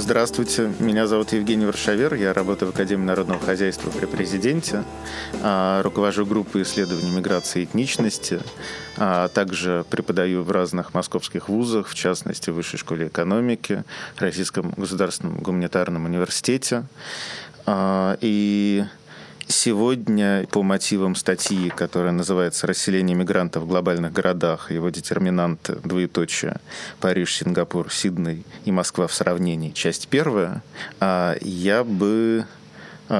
Здравствуйте, меня зовут Евгений Варшавер, я работаю в Академии народного хозяйства при президенте, а, руковожу группой исследований миграции и этничности, а также преподаю в разных московских вузах, в частности, в Высшей школе экономики, Российском государственном гуманитарном университете. А, и Сегодня по мотивам статьи, которая называется «Расселение мигрантов в глобальных городах», его детерминанты, двоеточие, Париж, Сингапур, Сидней и Москва в сравнении, часть первая, а, я бы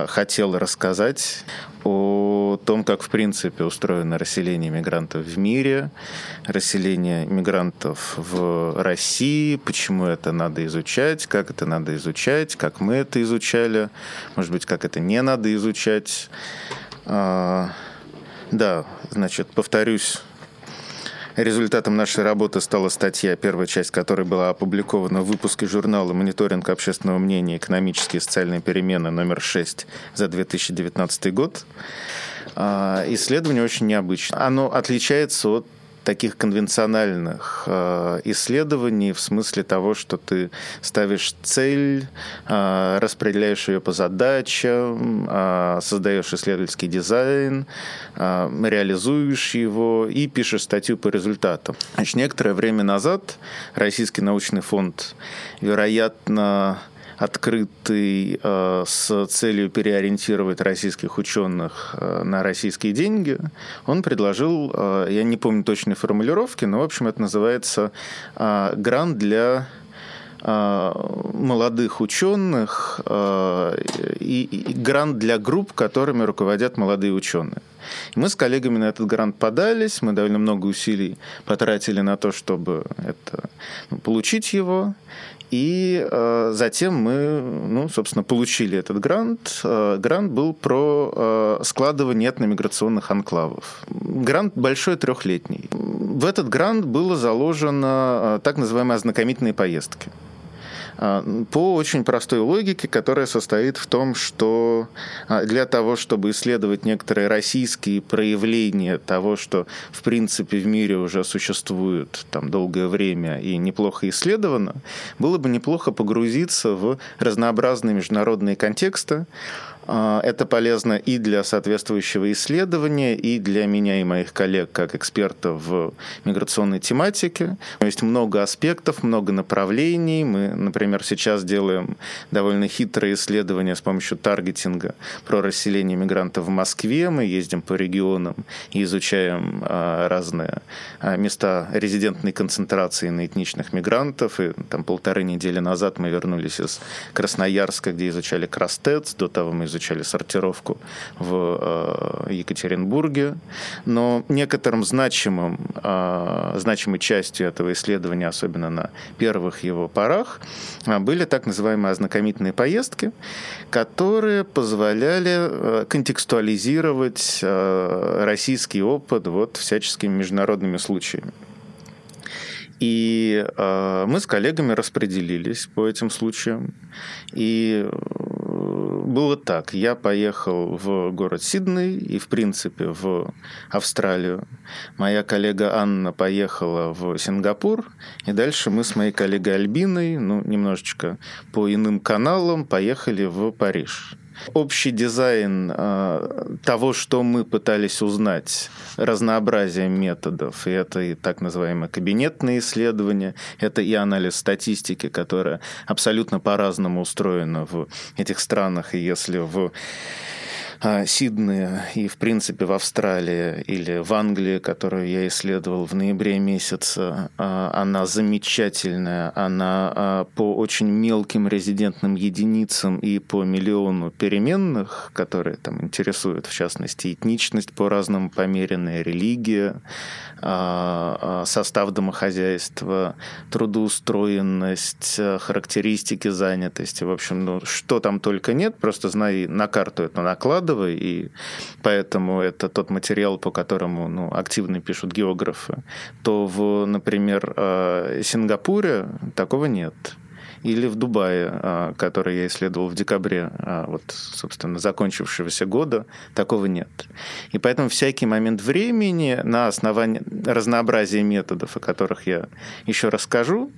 хотел рассказать о том, как, в принципе, устроено расселение мигрантов в мире, расселение мигрантов в России, почему это надо изучать, как это надо изучать, как мы это изучали, может быть, как это не надо изучать. А, да, значит, повторюсь, Результатом нашей работы стала статья, первая часть которой была опубликована в выпуске журнала «Мониторинг общественного мнения. Экономические и социальные перемены» номер 6 за 2019 год. А, исследование очень необычное. Оно отличается от таких конвенциональных э, исследований в смысле того, что ты ставишь цель, э, распределяешь ее по задачам, э, создаешь исследовательский дизайн, э, реализуешь его и пишешь статью по результатам. Значит, некоторое время назад Российский научный фонд, вероятно, открытый э, с целью переориентировать российских ученых э, на российские деньги, он предложил, э, я не помню точной формулировки, но, в общем, это называется грант для молодых ученых и, и грант для групп, которыми руководят молодые ученые. Мы с коллегами на этот грант подались, мы довольно много усилий потратили на то, чтобы это, ну, получить его. И э, затем мы, ну, собственно, получили этот грант. Э, грант был про э, складывание этномиграционных анклавов. Грант большой, трехлетний. В этот грант было заложено э, так называемые ознакомительные поездки. А, по очень простой логике, которая состоит в том, что а, для того, чтобы исследовать некоторые российские проявления того, что в принципе в мире уже существует там долгое время и неплохо исследовано, было бы неплохо погрузиться в разнообразные международные контексты, это полезно и для соответствующего исследования, и для меня и моих коллег как экспертов в миграционной тематике. Есть много аспектов, много направлений. Мы, например, сейчас делаем довольно хитрые исследования с помощью таргетинга про расселение мигрантов в Москве. Мы ездим по регионам и изучаем а, разные а, места резидентной концентрации на этничных мигрантов. И там полторы недели назад мы вернулись из Красноярска, где изучали Крастец. До того мы изучали изучали сортировку в э, Екатеринбурге, но некоторым значимым, э, значимой частью этого исследования, особенно на первых его порах, э, были так называемые ознакомительные поездки, которые позволяли контекстуализировать российский опыт вот всяческими международными случаями. И э, мы с коллегами распределились по этим случаям. И было так. Я поехал в город Сидней и, в принципе, в Австралию. Моя коллега Анна поехала в Сингапур. И дальше мы с моей коллегой Альбиной, ну, немножечко по иным каналам, поехали в Париж общий дизайн э, того, что мы пытались узнать, разнообразие методов, и это и так называемые кабинетные исследования, это и анализ статистики, которая абсолютно по-разному устроена в этих странах, и если в а, Сиднее и, в принципе, в Австралии или в Англии, которую я исследовал в ноябре месяце, а, она замечательная, она а, по очень мелким резидентным единицам и по миллиону переменных, которые там интересуют, в частности, этничность по-разному померенная, религия, состав домохозяйства, трудоустроенность, характеристики занятости, в общем, ну, что там только нет, просто знай, на карту это накладывай, Ахмадовой, и поэтому это тот материал, по которому ну, активно пишут географы, то в, например, э, Сингапуре такого нет или в Дубае, э, который я исследовал в декабре, э, вот, собственно, закончившегося года, такого нет. И поэтому всякий момент времени на основании разнообразия методов, о которых я еще расскажу,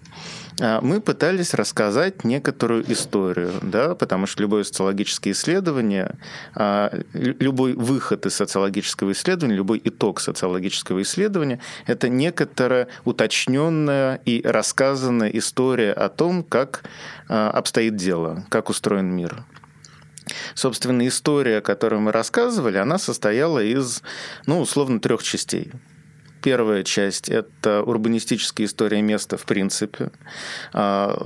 мы пытались рассказать некоторую историю, да, потому что любое социологическое исследование, а, любой выход из социологического исследования, любой итог социологического исследования – это некоторая уточненная и рассказанная история о том, как а, обстоит дело, как устроен мир. Собственно, история, которую мы рассказывали, она состояла из, ну, условно, трех частей. Первая часть – это урбанистическая история места в принципе. А,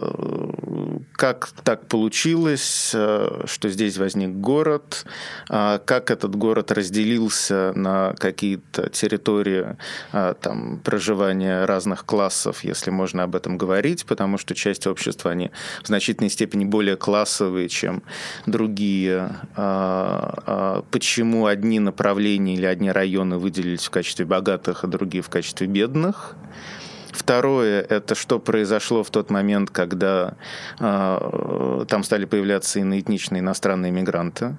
как так получилось, а, что здесь возник город, а, как этот город разделился на какие-то территории там, проживания разных классов, если можно об этом говорить, потому что часть общества, они в значительной степени более классовые, чем другие. Почему одни направления или одни районы выделились в качестве богатых, а другие другие в качестве бедных. Второе – это что произошло в тот момент, когда э, там стали появляться иноэтничные иностранные мигранты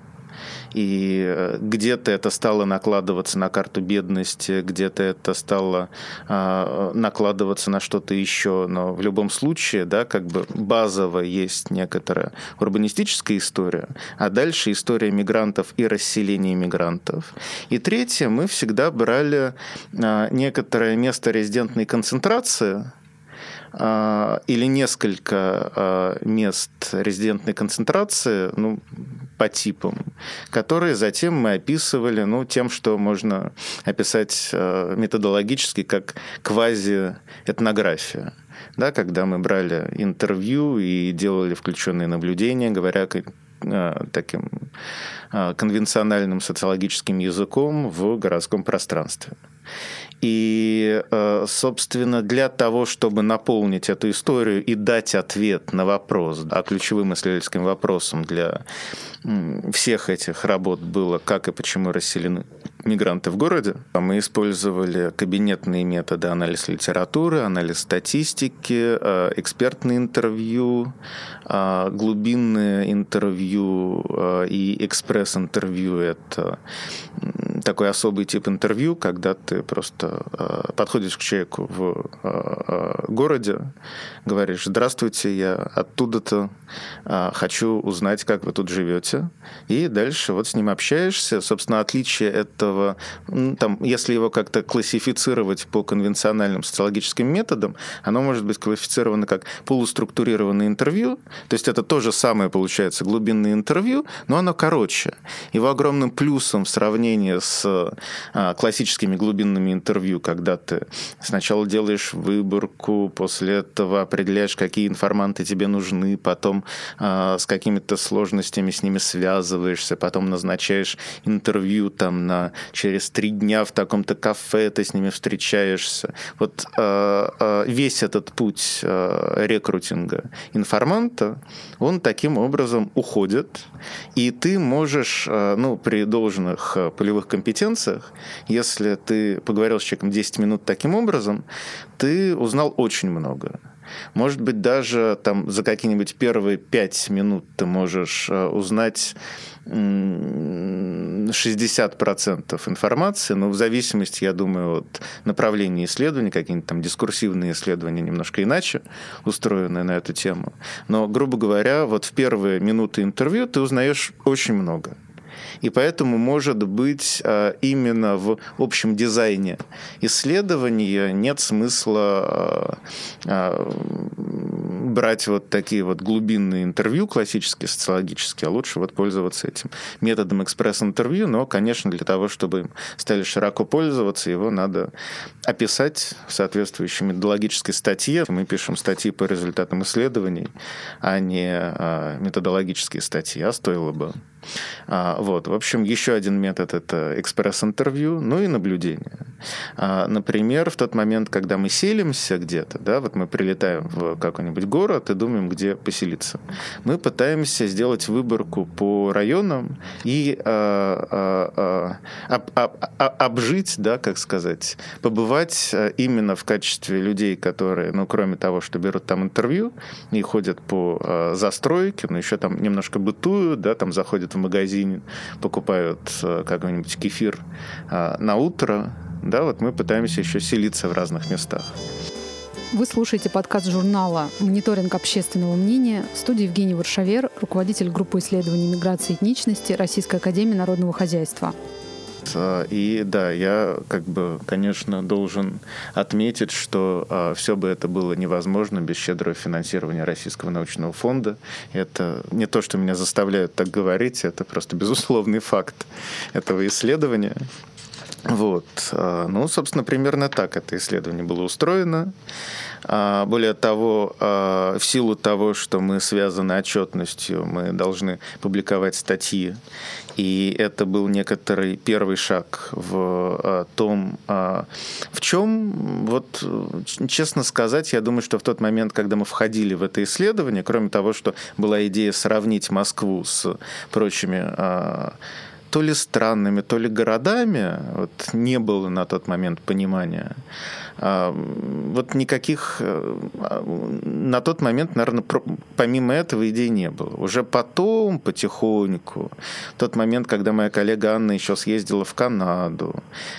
и э, где-то это стало накладываться на карту бедности, где-то это стало э, накладываться на что-то еще, но в любом случае, да, как бы базово есть некоторая урбанистическая история, а дальше история мигрантов и расселения мигрантов. И третье, мы всегда брали э, некоторое место резидентной концентрации, или несколько мест резидентной концентрации, ну, по типам, которые затем мы описывали ну, тем, что можно описать э, методологически как квази-этнография. Да, когда мы брали интервью и делали включенные наблюдения, говоря таким конвенциональным социологическим языком в городском пространстве. И, собственно, для того, чтобы наполнить эту историю и дать ответ на вопрос, а ключевым исследовательским вопросом для всех этих работ было, как и почему расселены мигранты в городе. А мы использовали кабинетные методы анализ литературы, анализ статистики, э, экспертные интервью, э, глубинные интервью э, и экспресс-интервью. Это такой особый тип интервью, когда ты просто подходишь к человеку в городе, говоришь, здравствуйте, я оттуда-то, хочу узнать, как вы тут живете. И дальше вот с ним общаешься. Собственно, отличие этого этого, там, если его как-то классифицировать по конвенциональным социологическим методам, оно может быть классифицировано как полуструктурированное интервью, то есть это то же самое получается глубинное интервью, но оно короче. Его огромным плюсом в сравнении с а, классическими глубинными интервью, когда ты сначала делаешь выборку, после этого определяешь, какие информанты тебе нужны, потом а, с какими-то сложностями с ними связываешься, потом назначаешь интервью там на через три дня в таком-то кафе ты с ними встречаешься. Вот э, э, весь этот путь э, рекрутинга информанта, он таким образом уходит, и ты можешь, э, ну, при должных э, полевых компетенциях, если ты поговорил с человеком 10 минут таким образом, ты узнал очень много. Может быть, даже там за какие-нибудь первые пять минут ты можешь э, узнать 60% информации, но в зависимости, я думаю, от направления исследований, какие-нибудь там дискурсивные исследования немножко иначе устроены на эту тему. Но, грубо говоря, вот в первые минуты интервью ты узнаешь очень много. И поэтому, может быть, а, именно в общем дизайне исследования нет смысла а, а, брать вот такие вот глубинные интервью, классические, социологические, а лучше вот пользоваться этим методом экспресс-интервью, но, конечно, для того, чтобы стали широко пользоваться, его надо описать в соответствующей методологической статье. Мы пишем статьи по результатам исследований, а не методологические статьи, а стоило бы. Вот. В общем, еще один метод – это экспресс-интервью, ну и наблюдение. Например, в тот момент, когда мы селимся где-то, да, вот мы прилетаем в какой-нибудь город и думаем, где поселиться. Мы пытаемся сделать выборку по районам и а, а, а, обжить, да, как сказать, побывать именно в качестве людей, которые, ну, кроме того, что берут там интервью и ходят по застройке, но еще там немножко бытуют, да, там заходят в магазин, покупают какой-нибудь кефир на утро, да, вот мы пытаемся еще селиться в разных местах. Вы слушаете подкаст журнала «Мониторинг общественного мнения» в студии Евгений Варшавер, руководитель группы исследований миграции и этничности Российской академии народного хозяйства. И да, я как бы, конечно, должен отметить, что а, все бы это было невозможно без щедрого финансирования Российского научного фонда. Это не то, что меня заставляют так говорить, это просто безусловный факт этого исследования. Вот. А, ну, собственно, примерно так это исследование было устроено. А, более того, а, в силу того, что мы связаны отчетностью, мы должны публиковать статьи. И это был некоторый первый шаг в том, в чем, вот, честно сказать, я думаю, что в тот момент, когда мы входили в это исследование, кроме того, что была идея сравнить Москву с прочими то ли странными, то ли городами, вот не было на тот момент понимания. А, вот никаких э, а, на тот момент, наверное, помимо этого идей не было. Уже потом, потихоньку, тот момент, когда моя коллега Анна еще съездила в Канаду,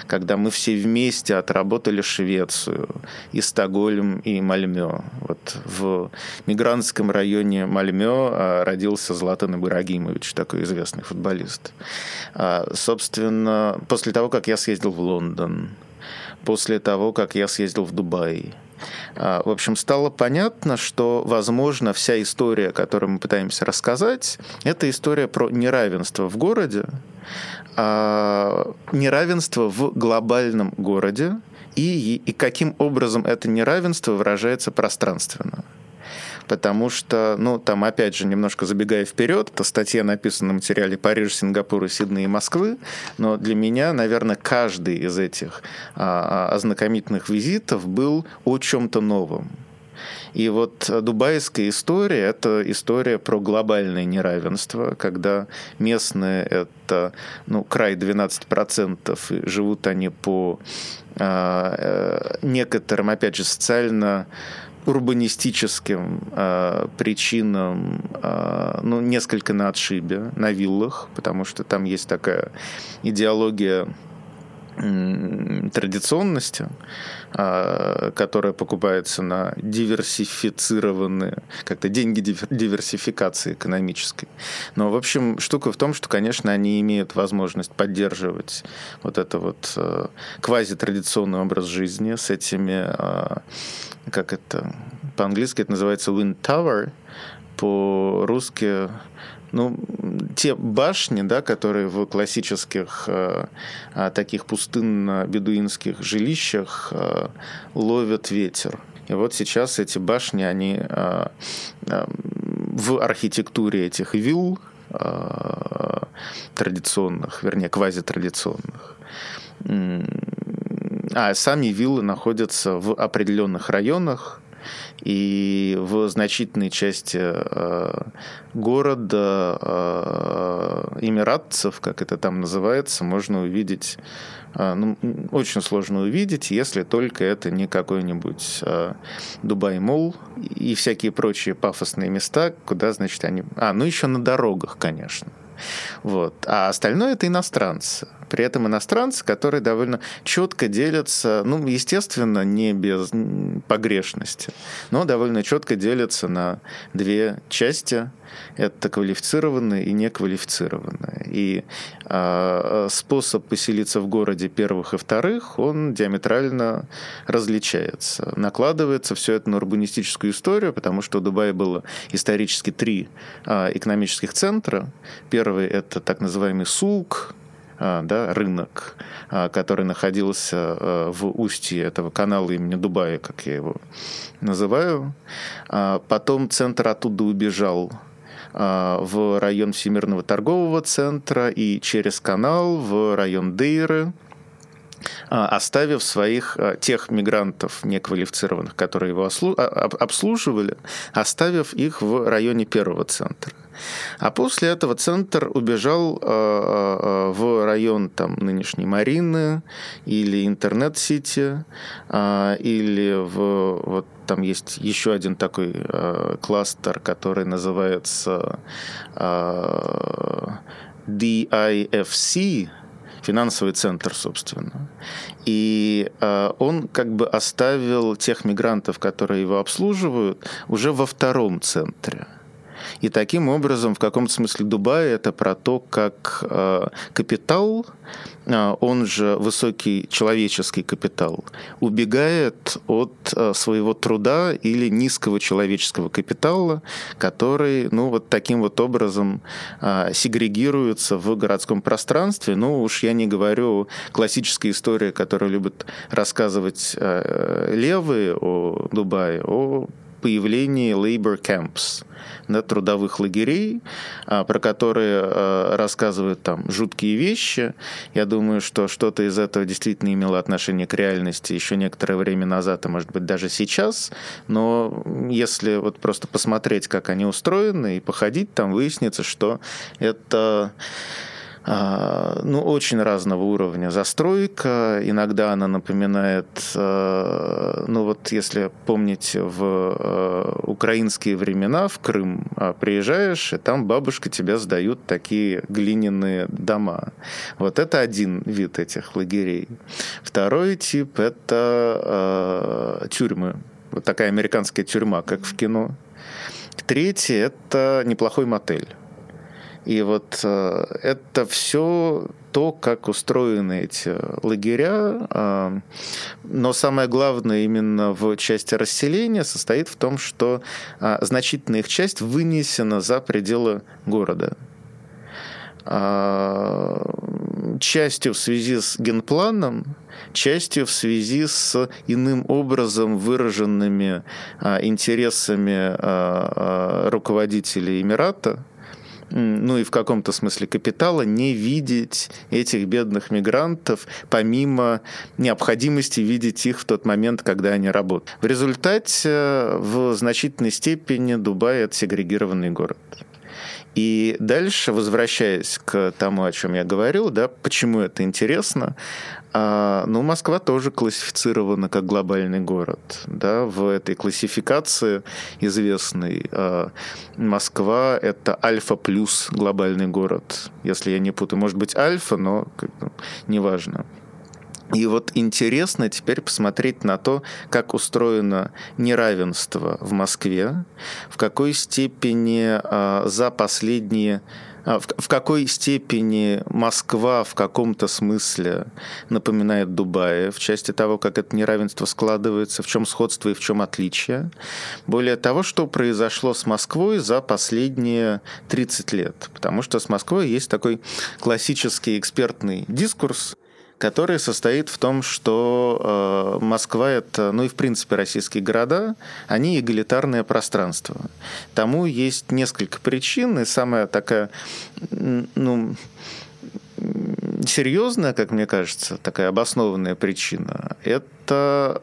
когда мы все вместе отработали Швецию, и Стокгольм, и Мальмё. Вот в мигрантском районе Мальмё а, родился Златан Ибрагимович, такой известный футболист. Собственно, после того, как я съездил в Лондон, после того, как я съездил в Дубай. А, в общем, стало понятно, что, возможно, вся история, которую мы пытаемся рассказать, это история про неравенство в городе, а, неравенство в глобальном городе и, и каким образом это неравенство выражается пространственно потому что, ну, там, опять же, немножко забегая вперед, то статья написана на материале Парижа, Сингапура, Сиднея и Москвы, но для меня, наверное, каждый из этих а, а ознакомительных визитов был о чем-то новом. И вот дубайская история – это история про глобальное неравенство, когда местные – это ну, край 12%, и живут они по а, э, некоторым, опять же, социально урбанистическим э, причинам, э, ну, несколько на отшибе, на виллах, потому что там есть такая идеология традиционности, а, которая покупается на диверсифицированные, как-то деньги диверсификации экономической. Но, в общем, штука в том, что, конечно, они имеют возможность поддерживать вот это вот э, квазитрадиционный образ жизни с этими, а, как это, по-английски это называется wind tower, по-русски ну, те башни, да, которые в классических э, э, таких пустынно-бедуинских жилищах э, ловят ветер. И вот сейчас эти башни, они э, э, в архитектуре этих вилл э, традиционных, вернее, квазитрадиционных, а сами виллы находятся в определенных районах, и в значительной части э, города э, эмиратцев, как это там называется, можно увидеть э, ну, очень сложно увидеть, если только это не какой-нибудь Дубай-Молл и всякие прочие пафосные места, куда, значит, они... А, ну еще на дорогах, конечно. Вот. А остальное это иностранцы. При этом иностранцы, которые довольно четко делятся, ну, естественно, не без погрешности, но довольно четко делятся на две части. Это квалифицированные и неквалифицированные. И э, способ поселиться в городе первых и вторых, он диаметрально различается. Накладывается все это на урбанистическую историю, потому что у Дубая было исторически три э, экономических центра. Первый — это так называемый СУК, а, да, рынок, который находился в устье этого канала имени Дубая, как я его называю. Потом центр оттуда убежал в район Всемирного торгового центра и через канал в район Дейры, оставив своих тех мигрантов неквалифицированных, которые его обслуживали, оставив их в районе первого центра. А после этого центр убежал в район там, нынешней Марины или Интернет-Сити, или в вот там есть еще один такой кластер, который называется DIFC, финансовый центр, собственно. И э, он как бы оставил тех мигрантов, которые его обслуживают, уже во втором центре. И таким образом, в каком-то смысле Дубай это про то, как э, капитал, э, он же высокий человеческий капитал, убегает от э, своего труда или низкого человеческого капитала, который, ну, вот таким вот образом сегрегируется в городском пространстве. Ну, уж я не говорю классической истории, которую любят рассказывать левые о Дубае, о появлении labor camps, да, трудовых лагерей, а, про которые а, рассказывают там жуткие вещи. Я думаю, что что-то из этого действительно имело отношение к реальности еще некоторое время назад, а может быть даже сейчас. Но если вот просто посмотреть, как они устроены и походить, там выяснится, что это ну, очень разного уровня застройка. Иногда она напоминает, а, ну вот если помнить в а, украинские времена в Крым приезжаешь, и там бабушка тебя сдают такие глиняные дома. Вот это один вид этих лагерей. Второй тип — это тюрьмы. Вот такая американская тюрьма, как в кино. Третий — это неплохой мотель. И вот э, это все то, как устроены эти лагеря. Э, но самое главное именно в части расселения состоит в том, что э, значительная их часть вынесена за пределы города частью в связи с генпланом, частью в связи с иным образом выраженными интересами руководителей Эмирата, ну и в каком-то смысле капитала, не видеть этих бедных мигрантов, помимо необходимости видеть их в тот момент, когда они работают. В результате в значительной степени Дубай – это сегрегированный город. И дальше, возвращаясь к тому, о чем я говорил, да, почему это интересно, а, ну, Москва тоже классифицирована как глобальный город. Да, в этой классификации известной а, Москва — это альфа плюс глобальный город. Если я не путаю, может быть, альфа, но неважно. И вот интересно теперь посмотреть на то, как устроено неравенство в Москве, в какой степени э, за последние в, в какой степени Москва в каком-то смысле напоминает Дубай в части того, как это неравенство складывается, в чем сходство и в чем отличие. Более того, что произошло с Москвой за последние 30 лет. Потому что с Москвой есть такой классический экспертный дискурс, который состоит в том, что э, Москва это, ну и в принципе российские города, они эгалитарное пространство. Тому есть несколько причин, и самая такая, ну, серьезная, как мне кажется, такая обоснованная причина – это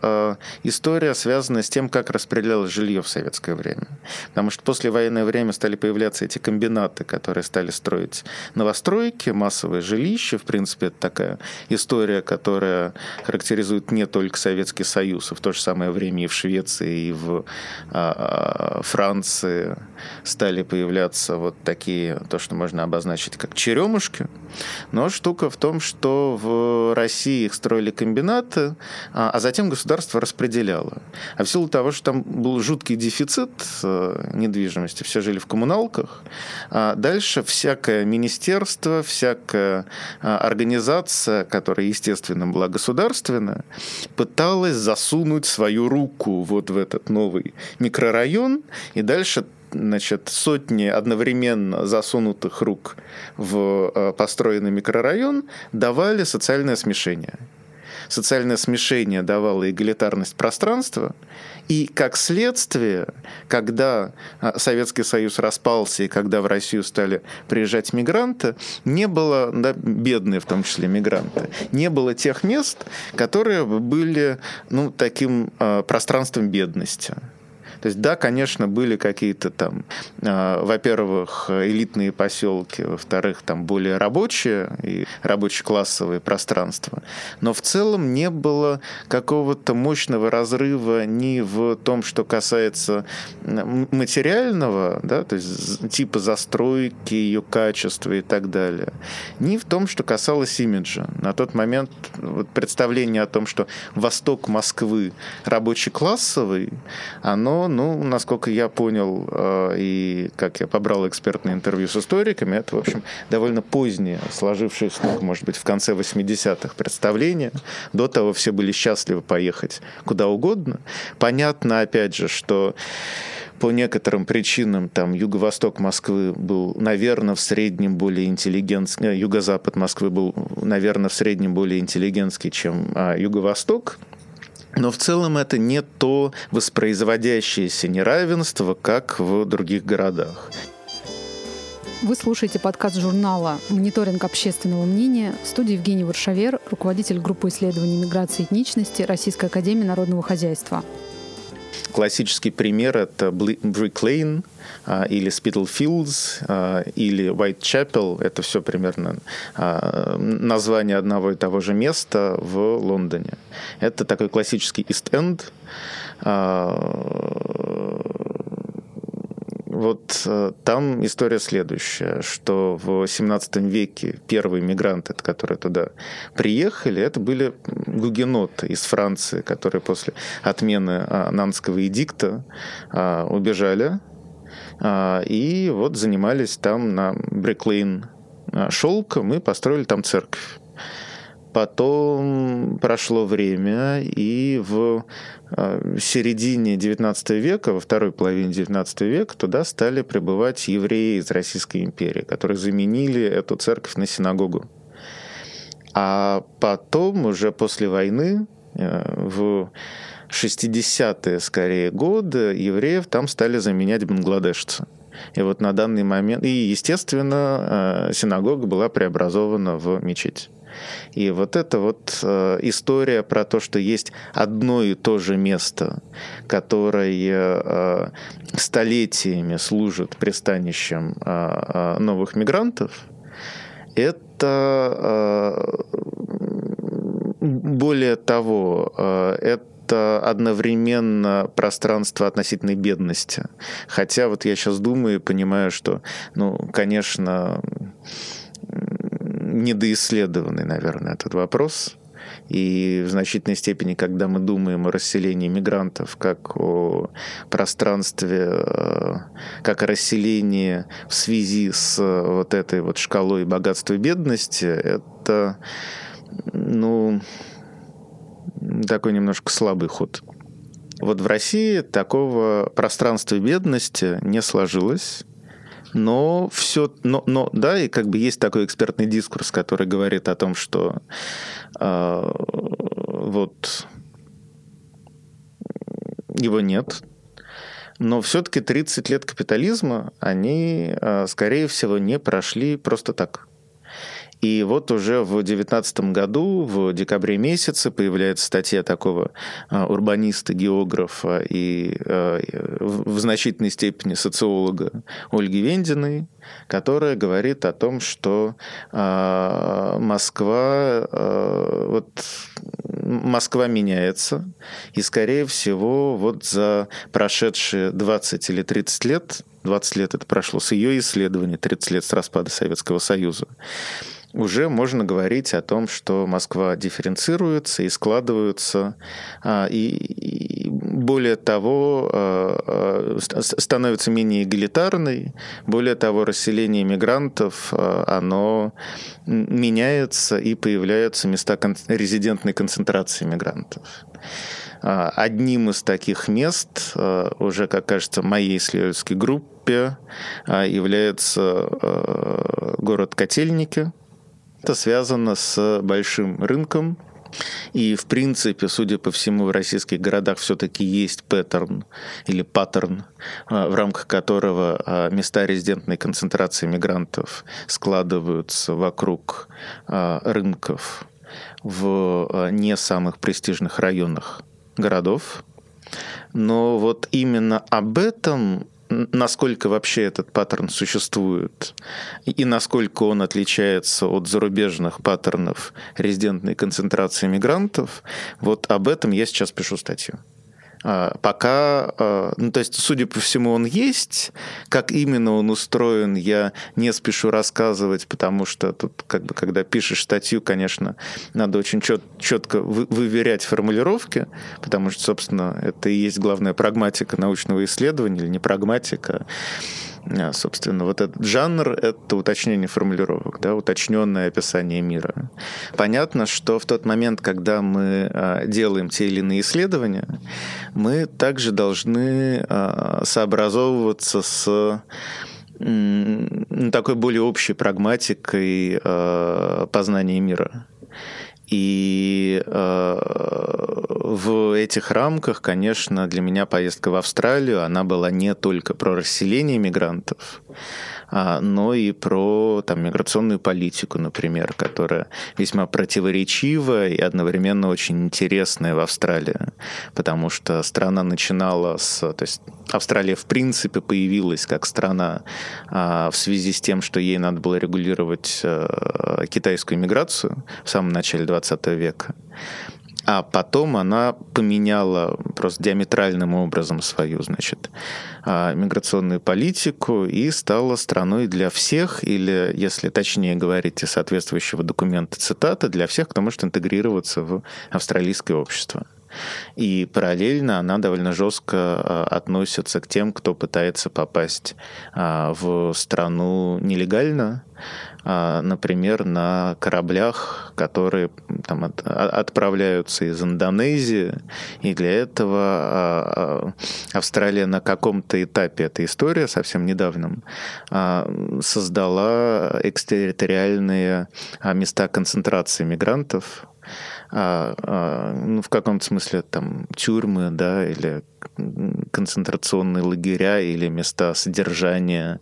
э, история, связанная с тем, как распределялось жилье в советское время. Потому что после военное время стали появляться эти комбинаты, которые стали строить новостройки, массовые жилища. В принципе, это такая история, которая характеризует не только Советский Союз, а в то же самое время и в Швеции, и в э, Франции стали появляться вот такие, то, что можно обозначить как черемушки. Но штука в том, что в России их строили комбинаты, а, а затем государство распределяло. А в силу того, что там был жуткий дефицит э, недвижимости, все жили в коммуналках, а дальше всякое министерство, всякая а, организация, которая, естественно, была государственная, пыталась засунуть свою руку вот в этот новый микрорайон и дальше значит, сотни одновременно засунутых рук в э, построенный микрорайон давали социальное смешение. Социальное смешение давало эгалитарность пространства, и как следствие, когда э, Советский Союз распался и когда в Россию стали приезжать мигранты, не было, да, бедные в том числе мигранты, не было тех мест, которые были ну, таким э, пространством бедности. То есть, да, конечно, были какие-то там, э, во-первых, элитные поселки, во-вторых, там более рабочие и рабоче-классовые пространства. Но в целом не было какого-то мощного разрыва ни в том, что касается материального, да, то есть типа застройки, ее качества и так далее, ни в том, что касалось имиджа. На тот момент вот представление о том, что восток Москвы рабочий-классовый, оно, ну, насколько я понял, э, и как я побрал экспертное интервью с историками, это, в общем, довольно позднее сложившееся, ну, может быть, в конце 80-х представление. До того все были счастливы поехать куда угодно. Понятно, опять же, что по некоторым причинам там юго-восток Москвы был, наверное, в среднем более интеллигентский, э, юго-запад Москвы был, наверное, в среднем более интеллигентский, чем а, юго-восток. Но в целом это не то воспроизводящееся неравенство, как в других городах. Вы слушаете подкаст журнала «Мониторинг общественного мнения» в студии Евгений Варшавер, руководитель группы исследований миграции и этничности Российской академии народного хозяйства. Классический пример — это Brick Lane а, или Spitalfields а, или Whitechapel. Это все примерно а, название одного и того же места в Лондоне. Это такой классический East End, вот э, там история следующая, что в 17 веке первые мигранты, которые туда приехали, это были гугеноты из Франции, которые после отмены а, Нанского эдикта а, убежали а, и вот занимались там на Бриклейн шелком и построили там церковь. Потом прошло время, и в э, середине XIX века, во второй половине XIX века, туда стали прибывать евреи из Российской империи, которые заменили эту церковь на синагогу. А потом, уже после войны, э, в 60-е, скорее, годы, евреев там стали заменять бангладешцы. И вот на данный момент... И, естественно, э, синагога была преобразована в мечеть. И вот эта вот э, история про то, что есть одно и то же место, которое э, столетиями служит пристанищем э, э новых мигрантов, это э, более того, э, это одновременно пространство относительной бедности. Хотя вот я сейчас думаю и понимаю, что, ну, конечно, недоисследованный, наверное, этот вопрос. И в значительной степени, когда мы думаем о расселении мигрантов как о пространстве, э, как о расселении в связи с вот этой вот шкалой богатства и бедности, это, ну, такой немножко слабый ход. Вот в России такого пространства бедности не сложилось но все, но, но да, и как бы есть такой экспертный дискурс, который говорит о том, что э, вот его нет, но все-таки 30 лет капитализма, они, э, скорее всего, не прошли просто так. И вот уже в 2019 году, в декабре месяце, появляется статья такого а, урбаниста, географа и а, в значительной степени социолога Ольги Вендиной, которая говорит о том, что а, Москва, вот, Москва меняется, и, скорее всего, вот за прошедшие 20 или 30 лет 20 лет это прошло с ее исследования, 30 лет с распада Советского Союза уже можно говорить о том, что Москва дифференцируется и складывается, а, и более того, а, а, становится менее эгалитарной, более того, расселение мигрантов, оно меняется и появляются места резидентной концентрации мигрантов. Одним из таких мест, уже, как кажется, моей исследовательской группе, является город Котельники – это связано с большим рынком, и, в принципе, судя по всему, в российских городах все-таки есть паттерн или паттерн, а, в рамках которого а, места резидентной концентрации мигрантов складываются вокруг а, рынков в не самых престижных районах городов. Но вот именно об этом насколько вообще этот паттерн существует и насколько он отличается от зарубежных паттернов резидентной концентрации мигрантов, вот об этом я сейчас пишу статью. А, пока, а, ну, то есть, судя по всему, он есть. Как именно он устроен, я не спешу рассказывать, потому что тут, как бы, когда пишешь статью, конечно, надо очень чет, четко выверять формулировки, потому что, собственно, это и есть главная прагматика научного исследования, или не прагматика, а, собственно, вот этот жанр — это уточнение формулировок, да, уточненное описание мира. Понятно, что в тот момент, когда мы а, делаем те или иные исследования, мы также должны а, сообразовываться с такой более общей прагматикой познания мира. И э, в этих рамках, конечно, для меня поездка в Австралию, она была не только про расселение мигрантов, а, но и про там, миграционную политику, например, которая весьма противоречивая и одновременно очень интересная в Австралии, потому что страна начинала с... То есть Австралия, в принципе, появилась как страна а, в связи с тем, что ей надо было регулировать а, китайскую миграцию в самом начале 20 века. А потом она поменяла просто диаметральным образом свою, значит, а, миграционную политику и стала страной для всех, или, если точнее говорить соответствующего документа цитата, для всех, кто может интегрироваться в австралийское общество. И параллельно она довольно жестко а, относится к тем, кто пытается попасть а, в страну нелегально, а, например, на кораблях, которые там, от, отправляются из Индонезии. И для этого Австралия на каком-то этапе этой истории, совсем недавнем, создала экстерриториальные места концентрации мигрантов, а, а, ну, в каком-то смысле там тюрьмы, да, или концентрационные лагеря или места содержания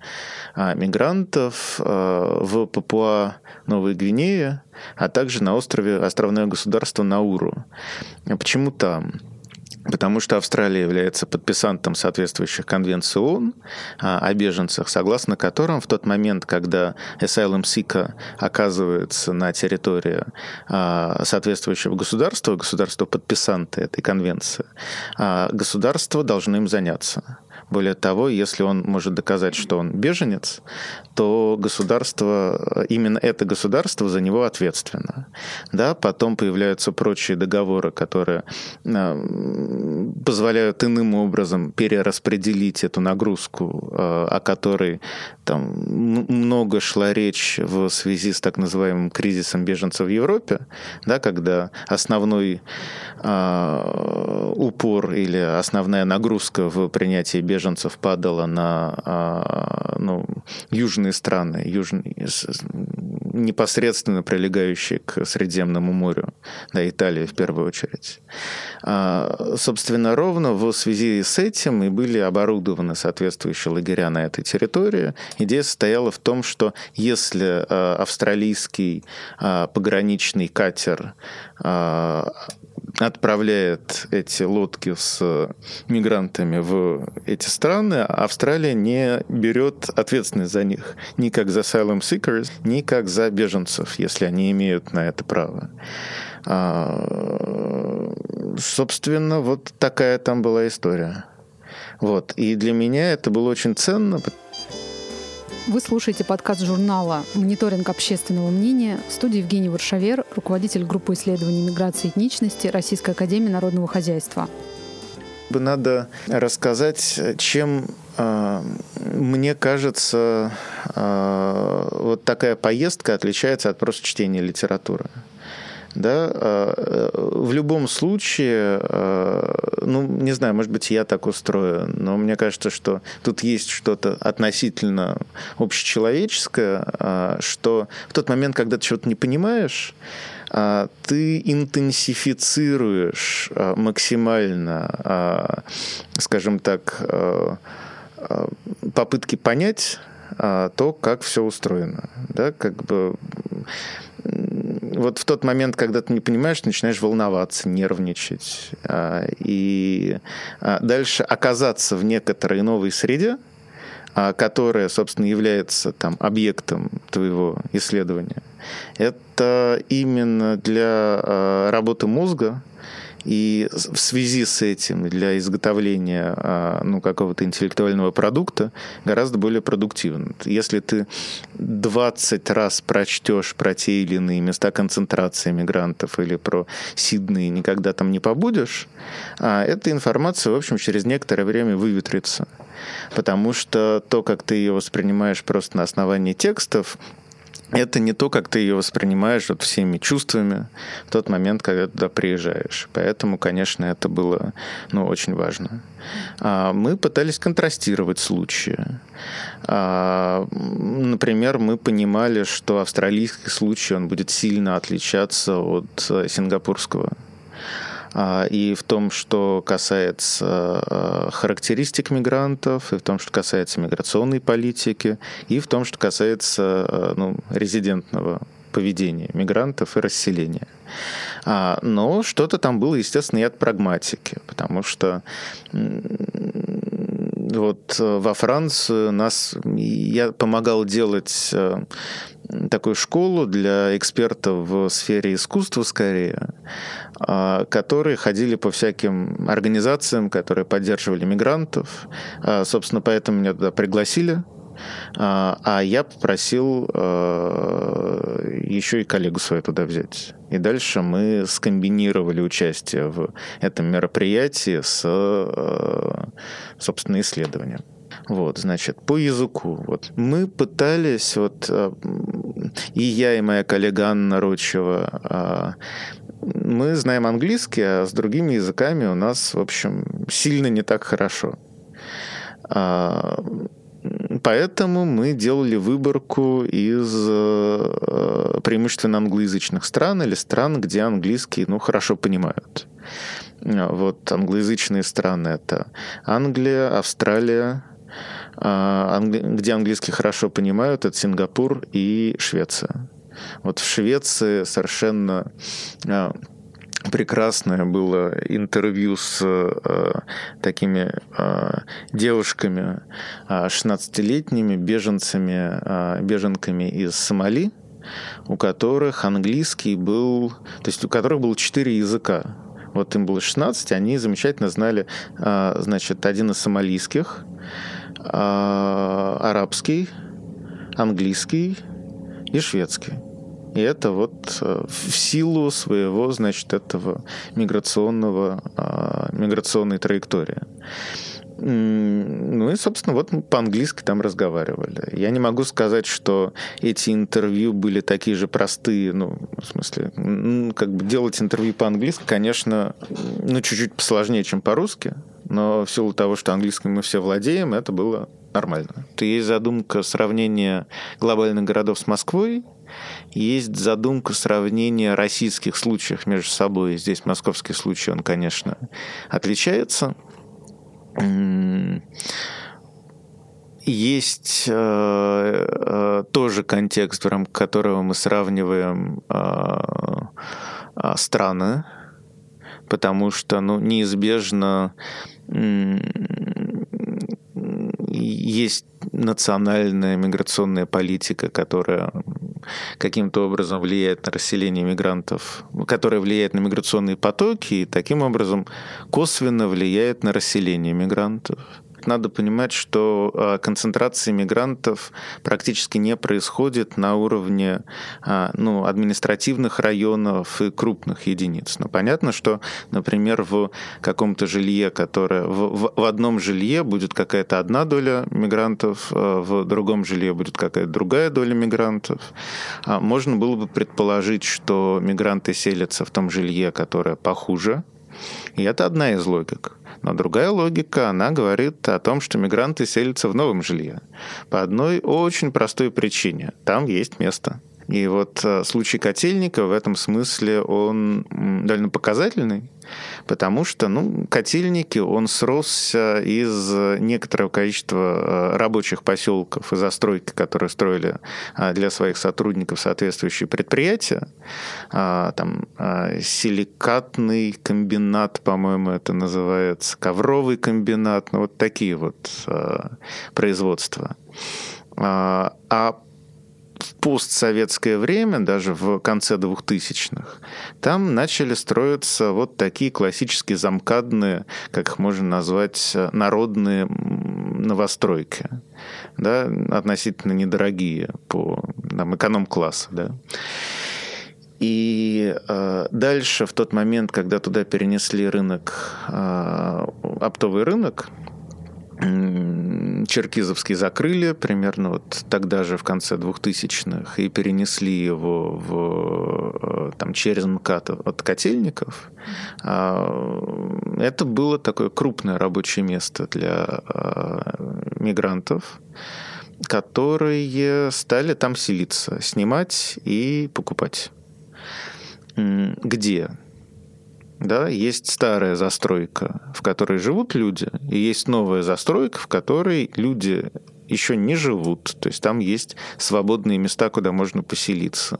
а, мигрантов а, в Папуа Новой Гвинее, а также на острове островное государство Науру. Почему там? Потому что Австралия является подписантом соответствующих конвенций ООН а, о беженцах, согласно которым в тот момент, когда asylum seeker оказывается на территории а, соответствующего государства, государства подписанта этой конвенции, а, государство должно им заняться. Более того, если он может доказать, что он беженец, то государство, именно это государство за него ответственно. Да, потом появляются прочие договоры, которые э, позволяют иным образом перераспределить эту нагрузку, э, о которой там много шла речь в связи с так называемым кризисом беженцев в Европе, да, когда основной э, упор или основная нагрузка в принятии беженцев беженцев падало на а, ну, южные страны, южные, непосредственно прилегающие к Средиземному морю, да, Италия в первую очередь. А, собственно, ровно в связи с этим и были оборудованы соответствующие лагеря на этой территории. Идея состояла в том, что если а, австралийский пограничный катер отправляет эти лодки с мигрантами в эти страны, Австралия не берет ответственность за них ни как за asylum seekers, ни как за беженцев, если они имеют на это право. А, собственно, вот такая там была история. Вот. И для меня это было очень ценно, вы слушаете подкаст журнала «Мониторинг общественного мнения» в студии Евгений Варшавер, руководитель группы исследований миграции и этничности Российской академии народного хозяйства. Надо рассказать, чем э, мне кажется, э, вот такая поездка отличается от просто чтения литературы да, а, в любом случае, ну, не знаю, может быть, я так устроен, но мне кажется, что тут есть что-то относительно общечеловеческое, а, что в тот момент, когда ты что-то не понимаешь, ты интенсифицируешь максимально, скажем так, попытки понять то, как все устроено. Да, как бы вот в тот момент, когда ты не понимаешь, начинаешь волноваться, нервничать. А, и а, дальше оказаться в некоторой новой среде, а, которая, собственно, является там, объектом твоего исследования, это именно для работы мозга и в связи с этим для изготовления а, ну, какого-то интеллектуального продукта гораздо более продуктивно. Если ты 20 раз прочтешь про те или иные места концентрации мигрантов или про Сиднey никогда там не побудешь, а эта информация, в общем, через некоторое время выветрится. Потому что то, как ты ее воспринимаешь просто на основании текстов, это не то, как ты ее воспринимаешь вот всеми чувствами в тот момент, когда туда приезжаешь. Поэтому, конечно, это было ну, очень важно. А, мы пытались контрастировать случаи. А, например, мы понимали, что австралийский случай он будет сильно отличаться от э, сингапурского. А, и в том, что касается а, характеристик мигрантов, и в том, что касается миграционной политики, и в том, что касается а, ну, резидентного поведения мигрантов и расселения. Но что-то там было, естественно, и от прагматики, потому что вот во Францию нас я помогал делать такую школу для экспертов в сфере искусства скорее, а, которые ходили по всяким организациям, которые поддерживали мигрантов. А, собственно, поэтому меня туда пригласили. А, а я попросил еще и коллегу свою туда взять. И дальше мы скомбинировали участие в этом мероприятии с, собственно, исследованием. Вот, значит, по языку. Вот. Мы пытались, вот, и я, и моя коллега Анна Рочева, мы знаем английский, а с другими языками у нас, в общем, сильно не так хорошо. А, поэтому мы делали выборку из э, преимущественно англоязычных стран или стран, где английский ну, хорошо понимают. Вот англоязычные страны — это Англия, Австралия, а, где английский хорошо понимают, это Сингапур и Швеция. Вот в Швеции совершенно а, прекрасное было интервью с э, такими девушками, э, 16-летними беженцами, беженками из Сомали, у которых английский был, то есть у которых было четыре языка. Вот им было 16, они замечательно знали, значит, один из сомалийских, арабский, английский и шведский. И это вот э, в силу своего, значит, этого миграционного, а, миграционной траектории. Ну и, собственно, вот мы по-английски там разговаривали. Я не могу сказать, что эти интервью были такие же простые, ну, в смысле, как бы делать интервью по-английски, конечно, ну, чуть-чуть посложнее, чем по-русски, но в силу того, что английским мы все владеем, это было нормально. Есть задумка сравнения глобальных городов с Москвой, есть задумка сравнения российских случаев между собой. Здесь московский случай, он, конечно, отличается. Есть э, э, тоже контекст, в рамках которого мы сравниваем э, страны, потому что ну, неизбежно есть национальная миграционная политика, которая каким-то образом влияет на расселение мигрантов, которая влияет на миграционные потоки и таким образом косвенно влияет на расселение мигрантов надо понимать, что а, концентрация мигрантов практически не происходит на уровне а, ну, административных районов и крупных единиц. Но понятно, что, например, в каком-то жилье, которое в, в одном жилье будет какая-то одна доля мигрантов, а, в другом жилье будет какая-то другая доля мигрантов. Можно было бы предположить, что мигранты селятся в том жилье, которое похуже, и это одна из логик. Но другая логика, она говорит о том, что мигранты селятся в новом жилье. По одной очень простой причине. Там есть место. И вот э, случай Котельника в этом смысле он довольно показательный, потому что, ну, Котельники, он сросся из некоторого количества э, рабочих поселков и застройки, которые строили э, для своих сотрудников соответствующие предприятия. Там силикатный комбинат, по-моему, это называется, ковровый комбинат, ну, вот такие вот производства. А в постсоветское время, даже в конце 2000-х, там начали строиться вот такие классические замкадные, как их можно назвать, народные новостройки, да, относительно недорогие по там, эконом-классу. Да. И э, дальше, в тот момент, когда туда перенесли рынок, э, оптовый рынок, Черкизовский закрыли примерно вот тогда же, в конце 2000-х, и перенесли его в, э, там, через МКАД от котельников. А, это было такое крупное рабочее место для э, мигрантов, которые стали там селиться, снимать и покупать. Где? Да, есть старая застройка, в которой живут люди, и есть новая застройка, в которой люди еще не живут, то есть там есть свободные места, куда можно поселиться.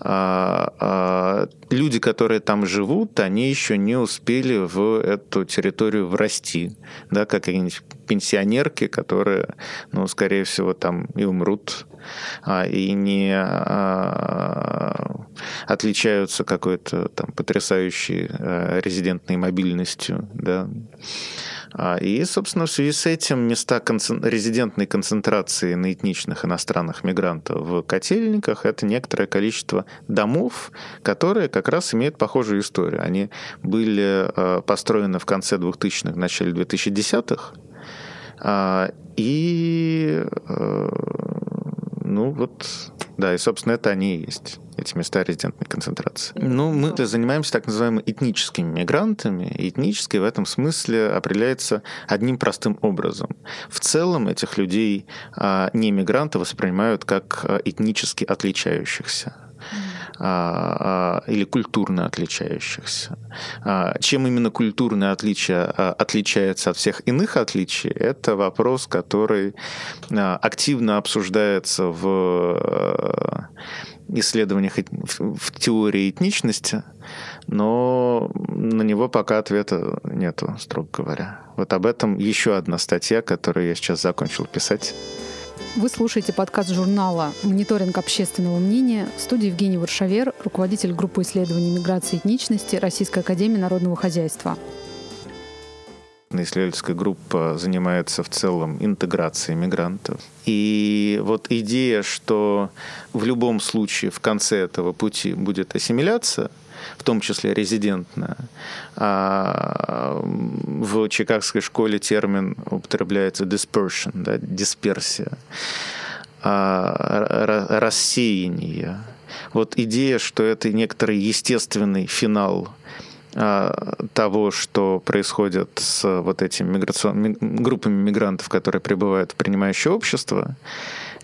А, а, люди, которые там живут, они еще не успели в эту территорию врасти, да, как какие-нибудь пенсионерки, которые, ну, скорее всего, там и умрут, а, и не а, отличаются какой-то там потрясающей а, резидентной мобильностью, да. А, и, собственно, в связи с этим места концен... резидентной концентрации на этничных иностранных мигрантов в котельниках – это некоторое количество домов, которые как раз имеют похожую историю. Они были а, построены в конце 2000-х, начале 2010-х, а, и ну вот, да, и, собственно, это они и есть эти места резидентной концентрации. Ну, мы занимаемся так называемыми этническими мигрантами. И этнический в этом смысле определяется одним простым образом. В целом этих людей а, не мигранты воспринимают как а, этнически отличающихся а, или культурно отличающихся. Чем именно культурное отличие отличается от всех иных отличий, это вопрос, который активно обсуждается в исследованиях в теории этничности, но на него пока ответа нету, строго говоря. Вот об этом еще одна статья, которую я сейчас закончил писать. Вы слушаете подкаст журнала «Мониторинг общественного мнения» в студии Евгений Варшавер, руководитель группы исследований миграции и этничности Российской академии народного хозяйства. Исследовательская группа занимается в целом интеграцией мигрантов. И вот идея, что в любом случае в конце этого пути будет ассимиляция, в том числе резидентная. А в Чикагской школе термин употребляется dispersion, да, дисперсия, а, рассеяние. Вот идея, что это некоторый естественный финал того, что происходит с вот этими миграцион... группами мигрантов, которые прибывают в принимающее общество,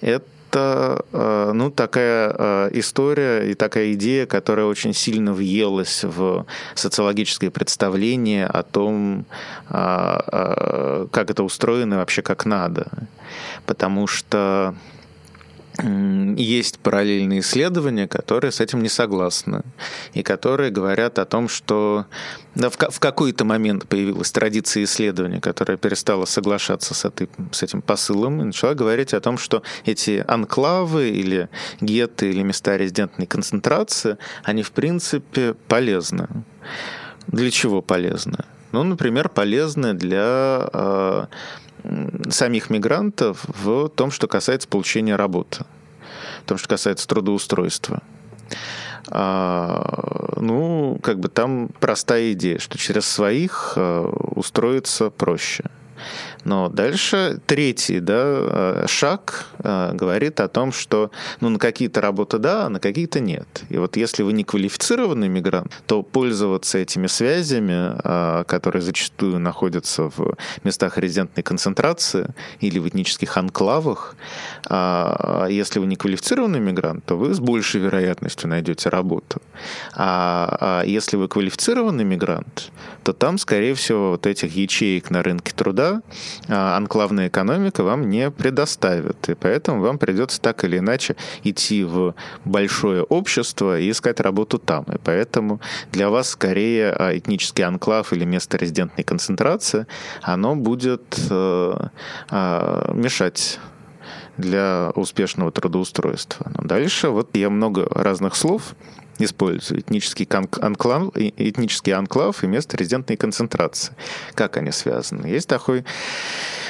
это а, ну, такая а, история и такая идея, которая очень сильно въелась в социологическое представление о том, как это устроено и вообще как надо. Потому что есть параллельные исследования, которые с этим не согласны, и которые говорят о том, что да, в, в какой-то момент появилась традиция исследования, которая перестала соглашаться с, этой, с этим посылом, и начала говорить о том, что эти анклавы или гетты или места резидентной концентрации, они в принципе полезны. Для чего полезны? Ну, например, полезны для э, самих мигрантов в том, что касается получения работы, в том, что касается трудоустройства. А, ну, как бы там простая идея, что через своих а, устроиться проще. Но дальше третий да, шаг э, говорит о том, что ну, на какие-то работы да, а на какие-то нет. И вот если вы не квалифицированный мигрант, то пользоваться этими связями, э, которые зачастую находятся в местах резидентной концентрации или в этнических анклавах, э, если вы не квалифицированный мигрант, то вы с большей вероятностью найдете работу. А, а если вы квалифицированный мигрант, то там, скорее всего, вот этих ячеек на рынке труда анклавная экономика вам не предоставит. И поэтому вам придется так или иначе идти в большое общество и искать работу там. И поэтому для вас скорее а, этнический анклав или место резидентной концентрации, оно будет э, э, мешать для успешного трудоустройства. Но дальше вот я много разных слов использую. Этнический анклав, этнический анклав и место резидентной концентрации. Как они связаны? Есть такой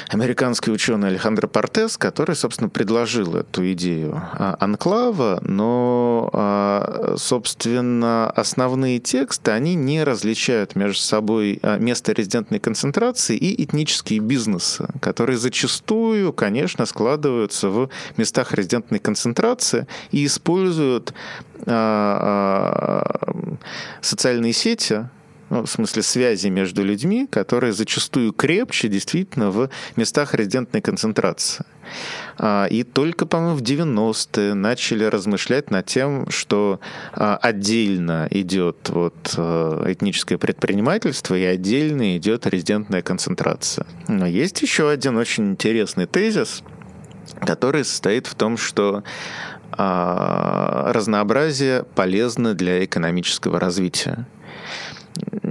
американский ученый Алехандро Портес, который, собственно, предложил эту идею а, анклава, но, а, собственно, основные тексты, они не различают между собой а, место резидентной концентрации и этнические бизнесы, которые зачастую, конечно, складываются в местах резидентной концентрации и используют социальные сети ну, в смысле связи между людьми, которые зачастую крепче действительно в местах резидентной концентрации. А, и только, по-моему, в 90-е начали размышлять над тем, что а, отдельно идет вот э, этническое предпринимательство и отдельно идет резидентная концентрация. Но есть еще один очень интересный тезис, который состоит в том, что разнообразие полезно для экономического развития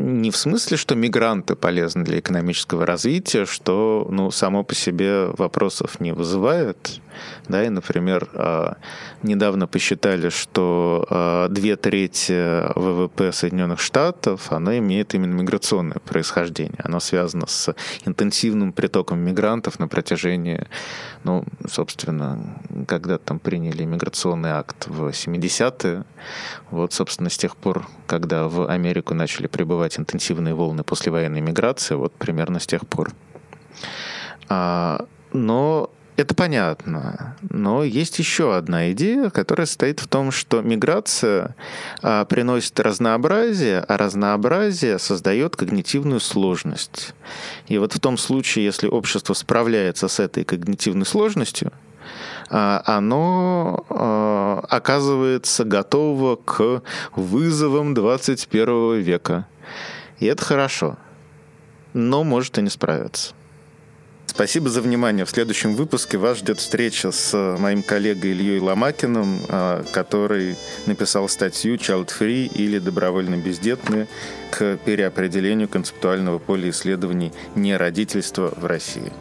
не в смысле, что мигранты полезны для экономического развития, что ну, само по себе вопросов не вызывает, да, и, например, а, недавно посчитали, что а, две трети ВВП Соединенных Штатов, оно имеет именно миграционное происхождение. Оно связано с интенсивным притоком мигрантов на протяжении, ну, собственно, когда там приняли миграционный акт в 70-е, вот, собственно, с тех пор, когда в Америку начали прибывать интенсивные волны послевоенной миграции, вот примерно с тех пор. А, но это понятно. Но есть еще одна идея, которая состоит в том, что миграция а, приносит разнообразие, а разнообразие создает когнитивную сложность. И вот в том случае, если общество справляется с этой когнитивной сложностью, а, оно а, оказывается готово к вызовам 21 века. И это хорошо. Но может и не справиться. Спасибо за внимание. В следующем выпуске вас ждет встреча с э, моим коллегой Ильей Ломакиным, э, который написал статью «Child Free» или «Добровольно бездетные» к переопределению концептуального поля исследований неродительства в России.